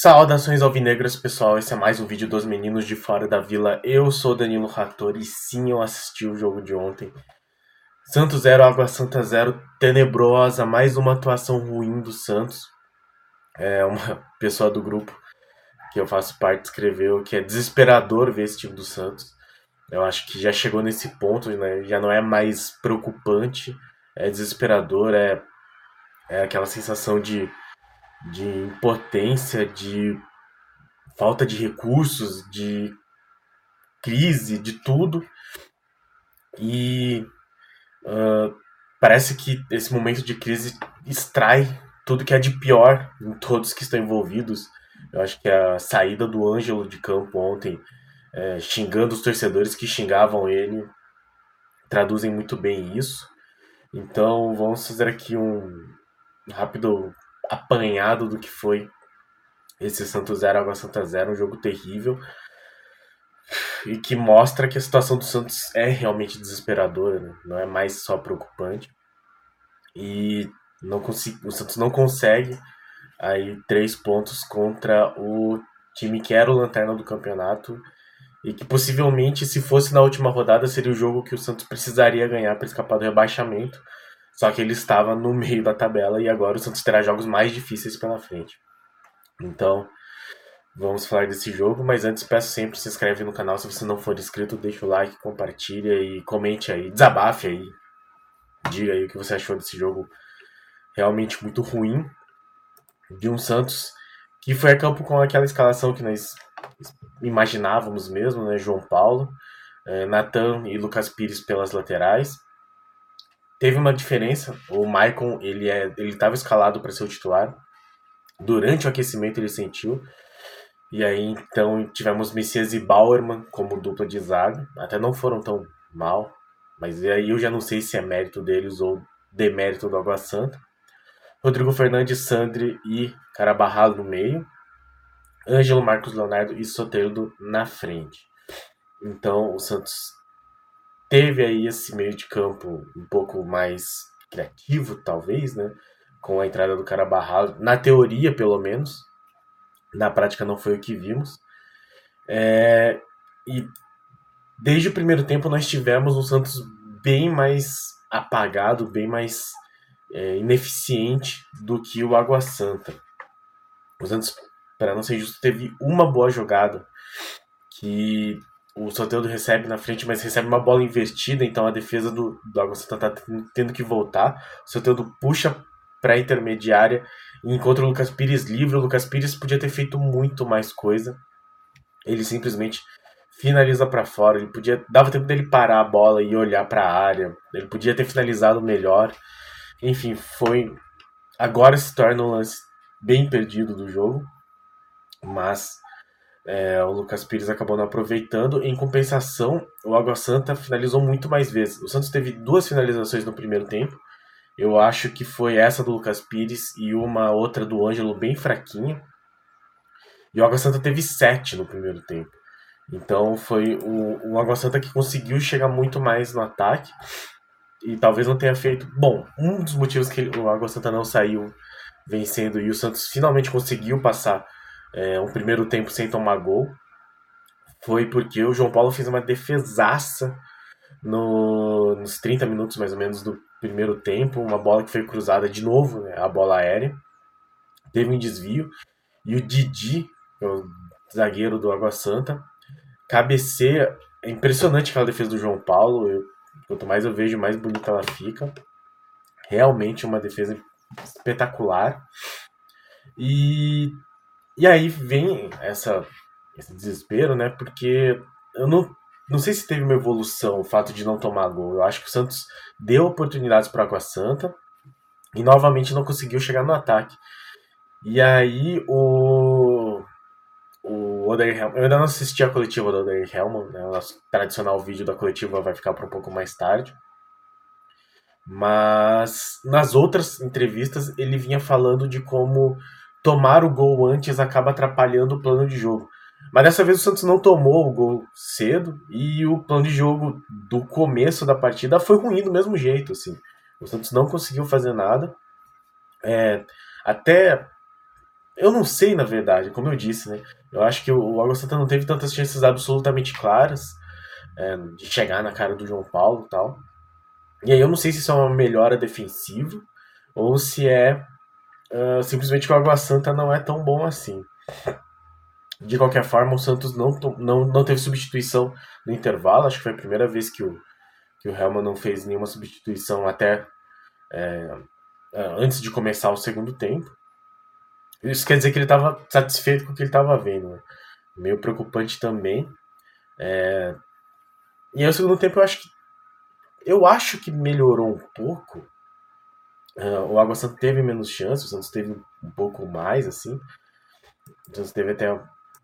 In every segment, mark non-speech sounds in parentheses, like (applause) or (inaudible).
Saudações alvinegras, pessoal. Esse é mais um vídeo dos meninos de fora da vila. Eu sou Danilo Rattor e sim, eu assisti o jogo de ontem. Santos 0, Água Santa 0, tenebrosa, mais uma atuação ruim do Santos. É uma (laughs) pessoa do grupo que eu faço parte escreveu que é desesperador ver esse time do Santos. Eu acho que já chegou nesse ponto, né? já não é mais preocupante, é desesperador, é, é aquela sensação de de impotência, de falta de recursos, de crise, de tudo. E uh, parece que esse momento de crise extrai tudo que é de pior em todos que estão envolvidos. Eu acho que a saída do Ângelo de campo ontem, é, xingando os torcedores que xingavam ele, traduzem muito bem isso. Então vamos fazer aqui um rápido apanhado do que foi esse Santos 0 Água Santa 0, um jogo terrível e que mostra que a situação do Santos é realmente desesperadora, né? não é mais só preocupante. E não consegui, o Santos não consegue aí três pontos contra o time que era o lanterna do campeonato e que possivelmente, se fosse na última rodada, seria o jogo que o Santos precisaria ganhar para escapar do rebaixamento. Só que ele estava no meio da tabela e agora o Santos terá jogos mais difíceis pela frente. Então, vamos falar desse jogo, mas antes peço sempre se inscreve no canal se você não for inscrito, deixa o like, compartilha e comente aí, desabafe aí. Diga aí o que você achou desse jogo realmente muito ruim de um Santos que foi a campo com aquela escalação que nós imaginávamos mesmo, né? João Paulo, eh, Natan e Lucas Pires pelas laterais teve uma diferença. O Maicon, ele é, ele estava escalado para ser o titular. Durante o aquecimento ele sentiu. E aí então tivemos Messias e Bauerman como dupla de zaga. Até não foram tão mal, mas aí eu já não sei se é mérito deles ou demérito do Água Santa. Rodrigo Fernandes, Sandri e Carabarral no meio. Ângelo, Marcos Leonardo e Soteldo na frente. Então o Santos teve aí esse meio de campo um pouco mais criativo, talvez, né? Com a entrada do Carabarral, na teoria, pelo menos. Na prática não foi o que vimos. É, e desde o primeiro tempo nós tivemos um Santos bem mais apagado, bem mais é, ineficiente do que o Água Santa. O Santos, para não ser justo, teve uma boa jogada que o Soteldo recebe na frente, mas recebe uma bola invertida, então a defesa do, do Água Santa tá tendo que voltar. O Soteldo puxa para a intermediária e encontra o Lucas Pires livre. O Lucas Pires podia ter feito muito mais coisa. Ele simplesmente finaliza para fora. Ele podia dava tempo dele parar a bola e olhar para a área. Ele podia ter finalizado melhor. Enfim, foi agora se torna um lance bem perdido do jogo, mas é, o Lucas Pires acabou não aproveitando. Em compensação, o Água Santa finalizou muito mais vezes. O Santos teve duas finalizações no primeiro tempo. Eu acho que foi essa do Lucas Pires e uma outra do Ângelo bem fraquinha. E o Água Santa teve sete no primeiro tempo. Então foi o, o Água Santa que conseguiu chegar muito mais no ataque. E talvez não tenha feito. Bom, um dos motivos que o Água Santa não saiu vencendo e o Santos finalmente conseguiu passar é, um primeiro tempo sem tomar gol. Foi porque o João Paulo fez uma defesaça no, nos 30 minutos mais ou menos do primeiro tempo, uma bola que foi cruzada de novo, né, a bola aérea, teve um desvio, e o Didi, é o zagueiro do Água Santa, cabeceia, é impressionante aquela defesa do João Paulo, eu, quanto mais eu vejo, mais bonita ela fica, realmente uma defesa espetacular, e e aí vem essa, esse desespero, né? Porque eu não, não sei se teve uma evolução o fato de não tomar gol. Eu acho que o Santos deu oportunidades para Água Santa e novamente não conseguiu chegar no ataque. E aí o. O Oder eu ainda não assisti a coletiva do Oder Helman, né? o nosso tradicional vídeo da coletiva vai ficar para um pouco mais tarde. Mas nas outras entrevistas ele vinha falando de como tomar o gol antes acaba atrapalhando o plano de jogo. Mas dessa vez o Santos não tomou o gol cedo e o plano de jogo do começo da partida foi ruim do mesmo jeito, assim. O Santos não conseguiu fazer nada É, até. Eu não sei, na verdade, como eu disse, né? Eu acho que o Água Santa não teve tantas chances absolutamente claras é, de chegar na cara do João Paulo e tal. E aí eu não sei se isso é uma melhora defensiva ou se é uh, simplesmente que o Água Santa não é tão bom assim. De qualquer forma, o Santos não, não, não teve substituição no intervalo. Acho que foi a primeira vez que o, que o Helman não fez nenhuma substituição até é, antes de começar o segundo tempo. Isso quer dizer que ele estava satisfeito com o que ele estava vendo. Né? Meio preocupante também. É... E aí, o segundo tempo eu acho que eu acho que melhorou um pouco. Uh, o Água Santa teve menos chances, o Santos teve um pouco mais, assim. O Santos teve até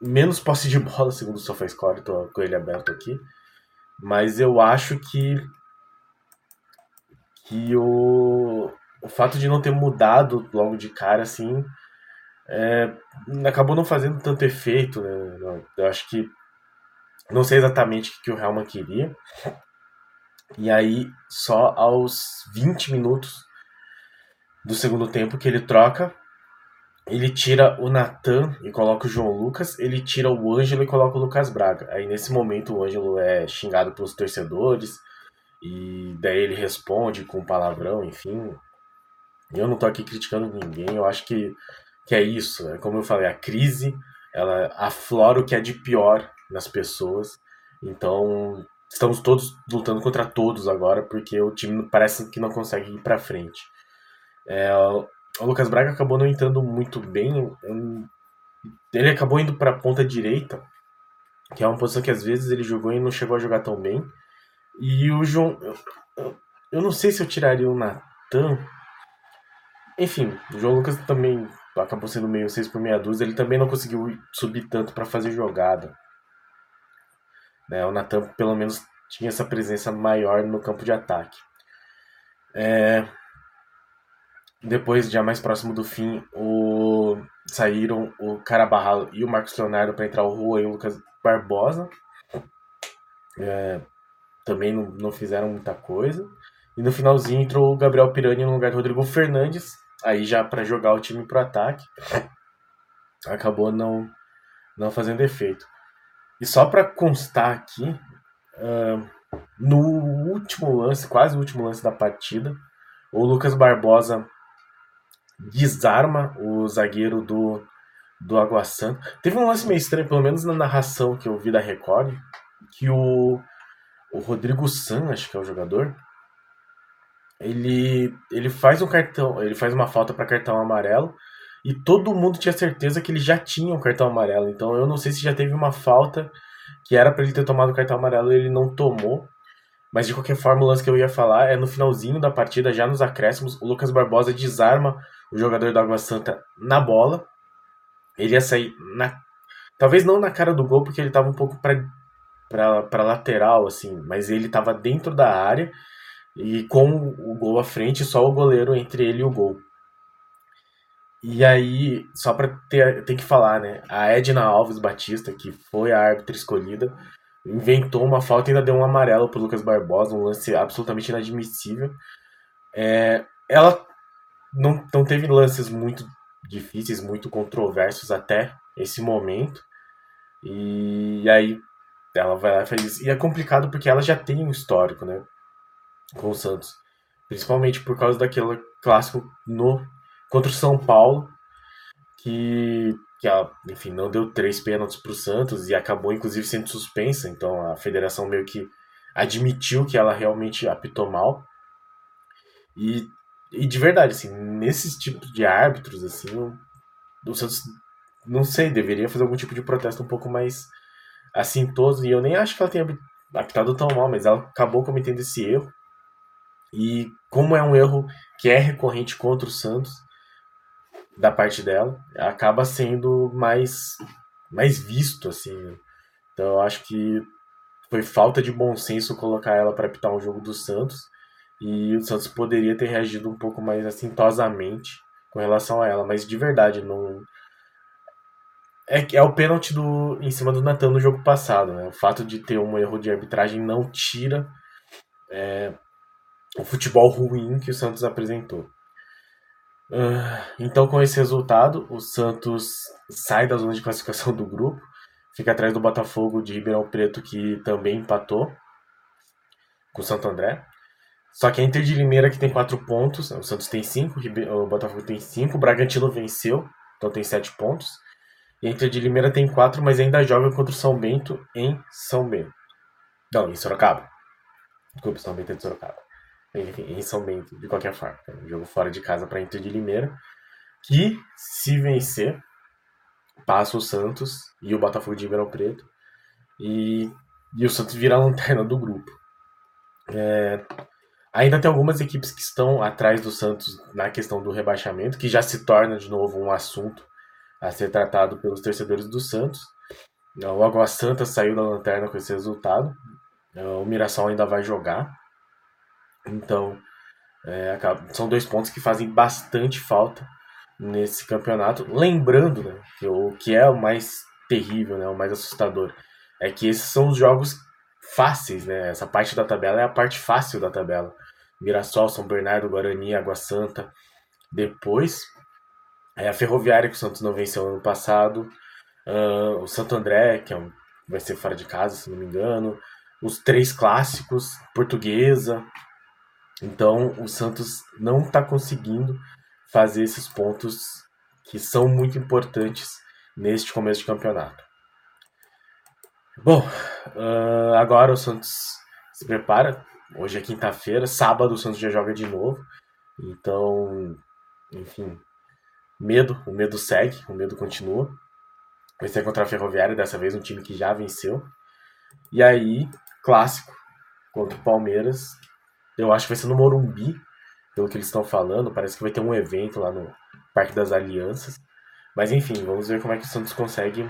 menos posse de bola, segundo o SofaScore, estou com ele aberto aqui. Mas eu acho que que o, o fato de não ter mudado logo de cara assim é, acabou não fazendo tanto efeito, né? Eu acho que não sei exatamente o que o Helman queria. E aí, só aos 20 minutos do segundo tempo que ele troca ele tira o Natan e coloca o João Lucas, ele tira o Ângelo e coloca o Lucas Braga. Aí nesse momento o Ângelo é xingado pelos torcedores e daí ele responde com palavrão, enfim. Eu não tô aqui criticando ninguém, eu acho que, que é isso. É como eu falei, a crise ela aflora o que é de pior nas pessoas. Então estamos todos lutando contra todos agora porque o time parece que não consegue ir para frente. É, o Lucas Braga acabou não entrando muito bem. Ele acabou indo para a ponta direita, que é uma posição que às vezes ele jogou e não chegou a jogar tão bem. E o João. Eu, eu não sei se eu tiraria o Natan. Enfim, o João Lucas também acabou sendo meio 6 por meia dúzia. Ele também não conseguiu subir tanto para fazer jogada. Né, o Natan, pelo menos, tinha essa presença maior no campo de ataque. É, depois, já mais próximo do fim, o... saíram o Carabarral e o Marcos Leonardo para entrar o Rua e o Lucas Barbosa. É... Também não, não fizeram muita coisa. E no finalzinho entrou o Gabriel Pirani no lugar do Rodrigo Fernandes. Aí já para jogar o time pro ataque. Acabou não, não fazendo efeito. E só para constar aqui, uh, no último lance, quase o último lance da partida, o Lucas Barbosa desarma o zagueiro do, do Água Santa. Teve um lance meio estranho, pelo menos na narração que eu vi da Record, que o, o Rodrigo San, acho que é o jogador, ele, ele faz um cartão, ele faz uma falta para cartão amarelo e todo mundo tinha certeza que ele já tinha um cartão amarelo. Então eu não sei se já teve uma falta que era para ele ter tomado o cartão amarelo e ele não tomou. Mas de qualquer forma, o lance que eu ia falar é no finalzinho da partida, já nos acréscimos, o Lucas Barbosa desarma o jogador da Água Santa na bola. Ele ia sair na. Talvez não na cara do gol, porque ele estava um pouco para lateral, assim, mas ele estava dentro da área e com o gol à frente, só o goleiro entre ele e o gol. E aí, só para ter, tem que falar, né? A Edna Alves Batista, que foi a árbitra escolhida, inventou uma falta e ainda deu um amarelo pro Lucas Barbosa, um lance absolutamente inadmissível. É, ela não, não teve lances muito difíceis, muito controversos até esse momento. E, aí ela vai lá e faz isso. E é complicado porque ela já tem um histórico, né? Com o Santos. Principalmente por causa daquele clássico no contra o São Paulo, que, que ela, enfim, não deu três pênaltis para o Santos e acabou inclusive sendo suspensa. Então a federação meio que admitiu que ela realmente apitou mal. E e de verdade, assim, nesses tipos de árbitros, assim, o, Santos, não sei, deveria fazer algum tipo de protesto um pouco mais assintoso. E eu nem acho que ela tenha apitado tão mal, mas ela acabou cometendo esse erro. E como é um erro que é recorrente contra o Santos, da parte dela, acaba sendo mais, mais visto, assim. Então eu acho que foi falta de bom senso colocar ela para apitar um jogo do Santos. E o Santos poderia ter reagido um pouco mais assintosamente com relação a ela, mas de verdade, não. É, é o pênalti do, em cima do Natan no jogo passado, né? O fato de ter um erro de arbitragem não tira é, o futebol ruim que o Santos apresentou. Uh, então, com esse resultado, o Santos sai da zona de classificação do grupo, fica atrás do Botafogo de Ribeirão Preto, que também empatou com o Santo André. Só que a Inter de Limeira que tem 4 pontos, o Santos tem 5, o Botafogo tem 5, o Bragantino venceu, então tem 7 pontos. E a Inter de Limeira tem 4, mas ainda joga contra o São Bento em São Bento. Não, em Sorocaba. Desculpa, São Bento é de Sorocaba. Enfim, em São Bento, de qualquer forma. É um jogo fora de casa para a Inter de Limeira. Que, se vencer, passa o Santos e o Botafogo de Ribeirão Preto. E, e o Santos vira a lanterna do grupo. É, ainda tem algumas equipes que estão atrás do Santos na questão do rebaixamento, que já se torna de novo um assunto a ser tratado pelos torcedores do Santos. O Água Santa saiu da lanterna com esse resultado. O Mirassol ainda vai jogar. Então, é, são dois pontos que fazem bastante falta nesse campeonato. Lembrando né, que o que é o mais terrível, né, o mais assustador, é que esses são os jogos fáceis. Né? Essa parte da tabela é a parte fácil da tabela. Mirassol, São Bernardo, Guarani, Água Santa. Depois é a Ferroviária, que o Santos não venceu ano passado. Uh, o Santo André, que é um, vai ser fora de casa, se não me engano. Os três clássicos, Portuguesa. Então, o Santos não está conseguindo fazer esses pontos que são muito importantes neste começo de campeonato. Bom, uh, agora o Santos se prepara. Hoje é quinta-feira, sábado o Santos já joga de novo. Então, enfim, Medo, o medo segue, o medo continua. Vai ser contra a Ferroviária, dessa vez um time que já venceu. E aí, clássico contra o Palmeiras. Eu acho que vai ser no Morumbi, pelo que eles estão falando. Parece que vai ter um evento lá no Parque das Alianças. Mas enfim, vamos ver como é que o Santos consegue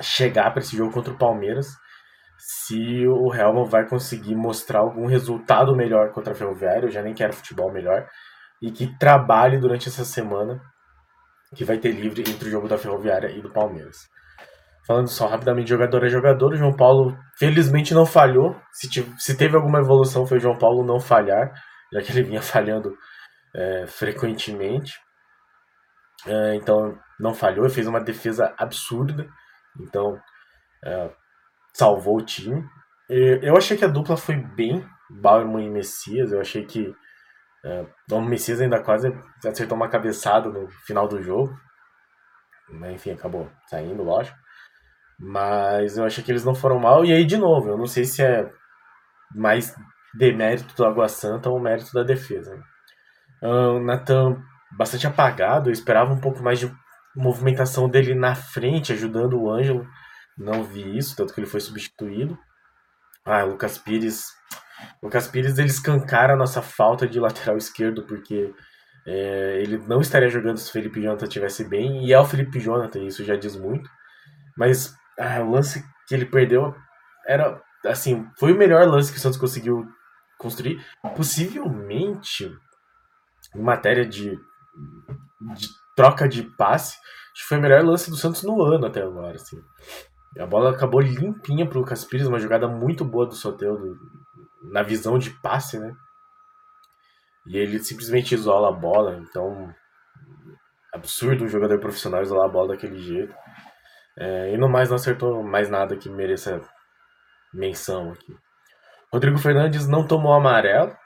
chegar para esse jogo contra o Palmeiras. Se o Helman vai conseguir mostrar algum resultado melhor contra a Ferroviária, eu já nem quero futebol melhor. E que trabalhe durante essa semana que vai ter livre entre o jogo da Ferroviária e do Palmeiras. Falando só rapidamente jogador a jogador, o João Paulo felizmente não falhou. Se, se teve alguma evolução foi o João Paulo não falhar, já que ele (laughs) vinha falhando é, frequentemente. É, então não falhou, fez uma defesa absurda. Então é, salvou o time. Eu achei que a dupla foi bem, Bauerman e Messias. Eu achei que é, o Messias ainda quase acertou uma cabeçada no final do jogo. Enfim, acabou saindo, lógico. Mas eu achei que eles não foram mal. E aí, de novo, eu não sei se é mais demérito do Água Santa ou mérito da defesa. O Nathan bastante apagado. Eu esperava um pouco mais de movimentação dele na frente, ajudando o Ângelo. Não vi isso, tanto que ele foi substituído. Ah, Lucas Pires Lucas Pires ele escancara a nossa falta de lateral esquerdo, porque é, ele não estaria jogando se o Felipe Jonathan estivesse bem, e é o Felipe Jonathan, isso já diz muito. Mas ah, o lance que ele perdeu era, assim, foi o melhor lance que o Santos conseguiu construir. Possivelmente, em matéria de, de troca de passe, acho que foi o melhor lance do Santos no ano até agora, assim. A bola acabou limpinha pro Lucas Pires, uma jogada muito boa do Soteldo, na visão de passe, né? E ele simplesmente isola a bola, então absurdo um jogador profissional isolar a bola daquele jeito. É, e no mais não acertou mais nada que mereça menção aqui. Rodrigo Fernandes não tomou amarelo.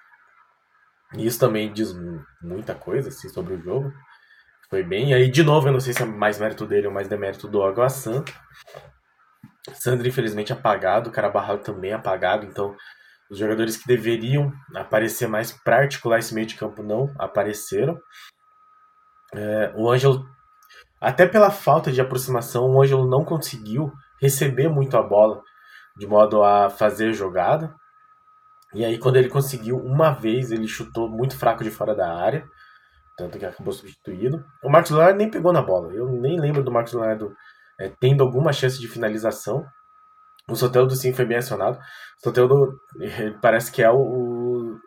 E isso também diz muita coisa assim, sobre o jogo. Foi bem. Aí, de novo, eu não sei se é mais mérito dele ou mais demérito do Água Santa. Sandro, infelizmente, apagado. Carabarral também apagado. Então, os jogadores que deveriam aparecer mais para articular esse meio de campo não apareceram. É, o Ângelo, até pela falta de aproximação, o Ângelo não conseguiu receber muito a bola de modo a fazer jogada. E aí, quando ele conseguiu uma vez, ele chutou muito fraco de fora da área, tanto que acabou substituído. O Marcos Leonardo nem pegou na bola. Eu nem lembro do Marcos Leonardo é, tendo alguma chance de finalização. O Soteldo sim foi bem acionado. O Soteldo parece que é o,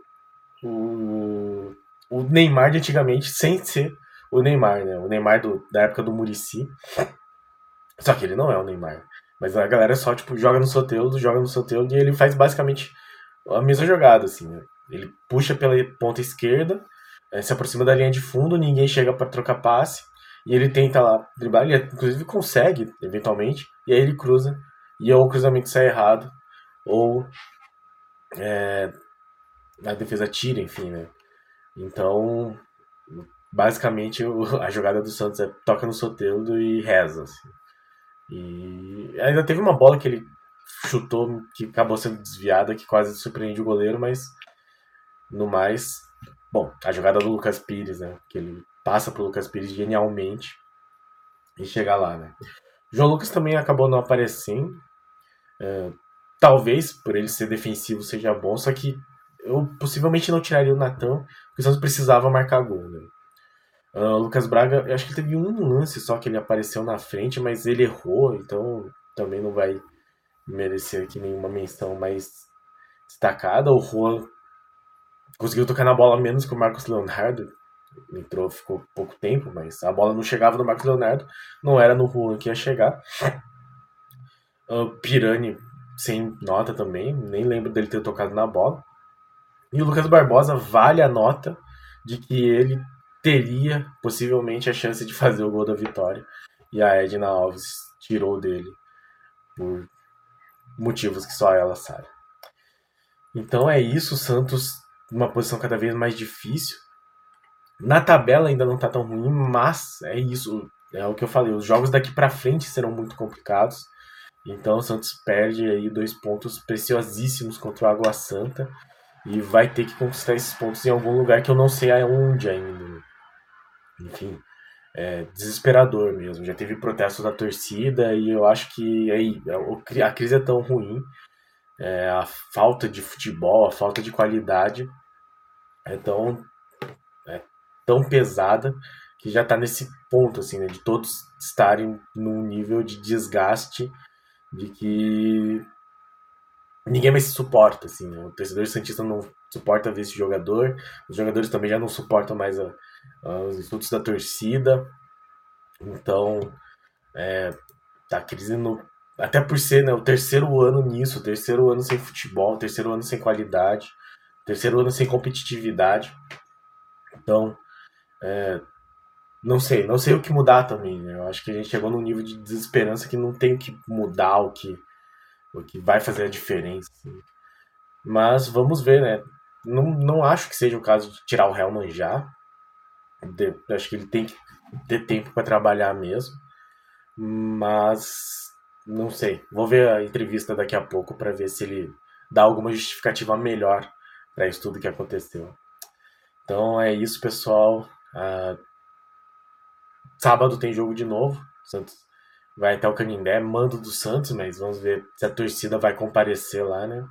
o, o Neymar de antigamente, sem ser o Neymar, né? O Neymar do, da época do Murici. Só que ele não é o Neymar. Mas a galera só, tipo, joga no Soteldo, joga no Soteldo e ele faz basicamente a mesma jogada, assim, né? Ele puxa pela ponta esquerda, é, se aproxima da linha de fundo, ninguém chega para trocar passe, e ele tenta lá driblar, ele inclusive consegue, eventualmente, e aí ele cruza, e ou o cruzamento sai errado, ou é, a defesa tira, enfim, né? Então, basicamente, (laughs) a jogada do Santos é toca no Soteldo e reza, assim. E ainda teve uma bola que ele chutou que acabou sendo desviada, que quase surpreende o goleiro, mas no mais, bom, a jogada do Lucas Pires, né? Que ele passa pro Lucas Pires genialmente e chega lá, né? João Lucas também acabou não aparecendo. É, talvez por ele ser defensivo seja bom, só que eu possivelmente não tiraria o Natan, porque o Santos precisava marcar gol, né? Uh, Lucas Braga, eu acho que teve um lance só que ele apareceu na frente, mas ele errou, então também não vai merecer aqui nenhuma menção mais destacada. O Juan conseguiu tocar na bola menos que o Marcos Leonardo. Entrou, ficou pouco tempo, mas a bola não chegava no Marcos Leonardo. Não era no Juan que ia chegar. Uh, Pirani sem nota também, nem lembro dele ter tocado na bola. E o Lucas Barbosa vale a nota de que ele teria possivelmente a chance de fazer o gol da vitória. E a Edna Alves tirou dele por motivos que só ela sabe. Então é isso, o Santos numa posição cada vez mais difícil. Na tabela ainda não está tão ruim, mas é isso, é o que eu falei, os jogos daqui para frente serão muito complicados. Então o Santos perde aí dois pontos preciosíssimos contra o Água Santa e vai ter que conquistar esses pontos em algum lugar que eu não sei aonde ainda. Enfim, é desesperador mesmo. Já teve protestos da torcida e eu acho que aí é, a crise é tão ruim, é, a falta de futebol, a falta de qualidade é tão, é tão pesada que já está nesse ponto assim, né, de todos estarem num nível de desgaste de que ninguém mais se suporta, assim, né? o torcedor santista não suporta ver esse jogador, os jogadores também já não suportam mais a, a, os insultos da torcida, então é, tá crise no, até por ser né, o terceiro ano nisso, o terceiro ano sem futebol, o terceiro ano sem qualidade, terceiro ano sem competitividade, então é, não sei, não sei o que mudar também. Né? Eu acho que a gente chegou num nível de desesperança que não tem o que mudar o que, o que vai fazer a diferença. Assim. Mas vamos ver, né? Não, não acho que seja o caso de tirar o Hellman já. De, acho que ele tem que ter tempo para trabalhar mesmo. Mas não sei. Vou ver a entrevista daqui a pouco para ver se ele dá alguma justificativa melhor para isso tudo que aconteceu. Então é isso, pessoal. Uh, Sábado tem jogo de novo. Santos vai até o Canindé, mando do Santos, mas vamos ver se a torcida vai comparecer lá, né?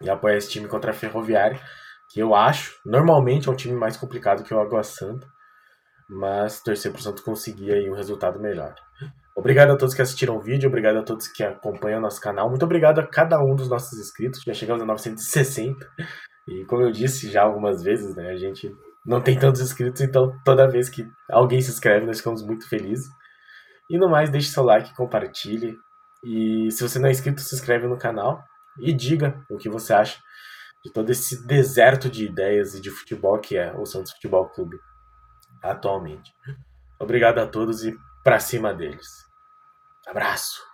E apoiar esse time contra a Ferroviária, que eu acho, normalmente é um time mais complicado que o Água Santa, mas torcer para o Santos conseguir aí um resultado melhor. Obrigado a todos que assistiram o vídeo, obrigado a todos que acompanham nosso canal, muito obrigado a cada um dos nossos inscritos, já chegamos a 960, e como eu disse já algumas vezes, né, a gente não tem tantos inscritos, então toda vez que alguém se inscreve, nós ficamos muito felizes. E no mais, deixe seu like, compartilhe. E se você não é inscrito, se inscreve no canal e diga o que você acha de todo esse deserto de ideias e de futebol que é o Santos Futebol Clube atualmente. Obrigado a todos e para cima deles. Abraço!